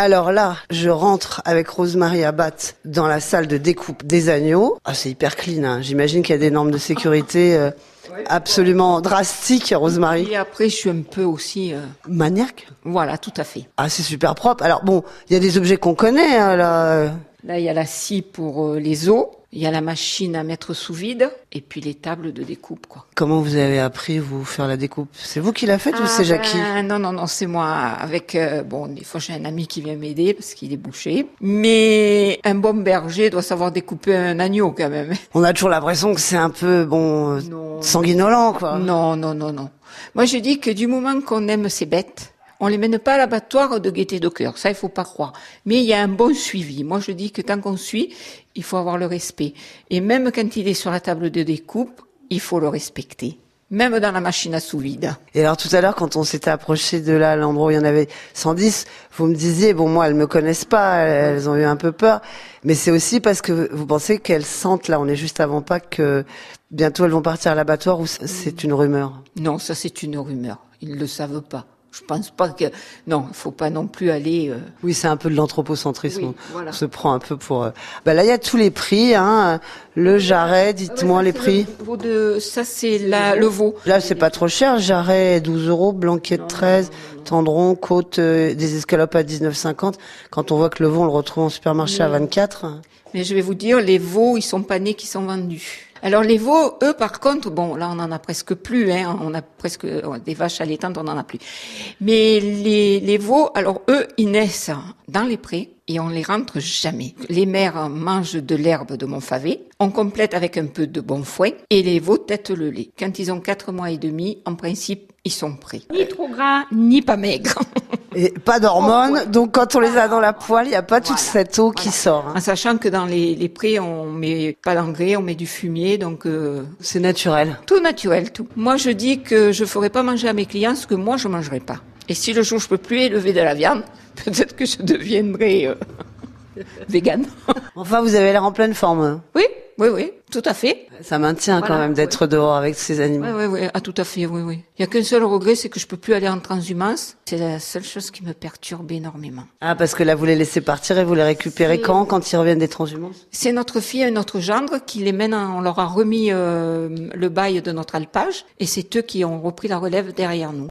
Alors là, je rentre avec Rosemary Abat dans la salle de découpe des agneaux. Ah, c'est hyper clean. Hein. J'imagine qu'il y a des normes de sécurité euh, absolument drastiques, Rosemary. Et après, je suis un peu aussi... euh, Maniaque. Voilà, tout à fait. Ah, c'est super propre. Alors bon, il y a des objets qu'on connaît hein, là. Là, il y a la scie pour euh, les os, il y a la machine à mettre sous vide, et puis les tables de découpe, quoi. Comment vous avez appris vous faire la découpe? C'est vous qui l'a faite ou c'est Jackie? ben, Non, non, non, c'est moi. Avec euh, bon, des fois j'ai un ami qui vient m'aider parce qu'il est bouché. Mais un bon berger doit savoir découper un agneau quand même. On a toujours l'impression que c'est un peu bon Non. sanguinolent quoi. Non, non, non, non. Moi, je dis que du moment qu'on aime ces bêtes, on les mène pas à l'abattoir de gaieté de cœur. Ça, il faut pas croire. Mais il y a un bon suivi. Moi, je dis que tant qu'on suit, il faut avoir le respect. Et même quand il est sur la table de découpe, il faut le respecter. Même dans la machine à sous vide. Et alors tout à l'heure, quand on s'était approché de là, l'endroit où il y en avait 110, vous me disiez, bon moi, elles me connaissent pas, elles, ont eu un peu peur, mais c'est aussi parce que vous pensez qu'elles sentent, là on est juste avant pas que bientôt elles vont partir à l'abattoir ou c'est une rumeur? Non, ça c'est une rumeur. Ils ne le savent pas. Je pense pas que non, il faut pas non plus aller. euh, Oui, c'est un peu de l'anthropocentrisme. Oui, voilà. On se prend un peu pour... euh, Bah là, il y a tous les prix, hein. Le jarret, dites-moi les prix. Le de ça c'est la le veau. Là, c'est pas trop cher. Jarret, 12 euros. Blanquette, 13. Tendron, côte, euh, des escalopes à 19,50. Quand on voit que le veau, on le retrouve en supermarché à 24. Mais je vais vous dire, les veaux, ils sont pas nés qui sont vendus. Alors les veaux, eux, par contre, bon, là, on en a presque plus, hein, on a presque euh, des vaches allaitantes, on en a plus. Mais les, les veaux, alors eux, ils naissent dans les prés et on les rentre jamais. Les mères mangent de l'herbe de mon favet, on complète avec un peu de bon foin et les veaux têtent le lait. Quand ils ont quatre mois et demi, en principe, ils sont prêts. Ni trop gras, ni pas maigres. Et pas d'hormones. Donc, quand on les a dans la poêle, il n'y a pas toute cette eau qui sort. hein. En sachant que dans les, les prés, on met pas d'engrais, on met du fumier, donc euh, C'est naturel. Tout naturel, tout. Moi, je dis que je ferai pas manger à mes clients ce que moi, je mangerai pas. Et si le jour je peux plus élever de la viande, peut-être que je deviendrai euh, végane. Enfin, vous avez l'air en pleine forme. oui, oui, oui, tout à fait. Ça maintient quand même d'être dehors avec ces animaux. Oui, oui, oui, ah, tout à fait, oui, oui. Il y a qu'un seul regret, c'est que je peux plus aller en transhumance. C'est la seule chose qui me perturbe énormément. Ah, parce que là, vous les laissez partir et vous les récupérez quand Quand ils reviennent des transhumances? C'est notre fille et notre gendre qui les mènent, en- on leur a remis euh, le bail de notre alpage, et c'est eux qui ont repris la relève derrière nous.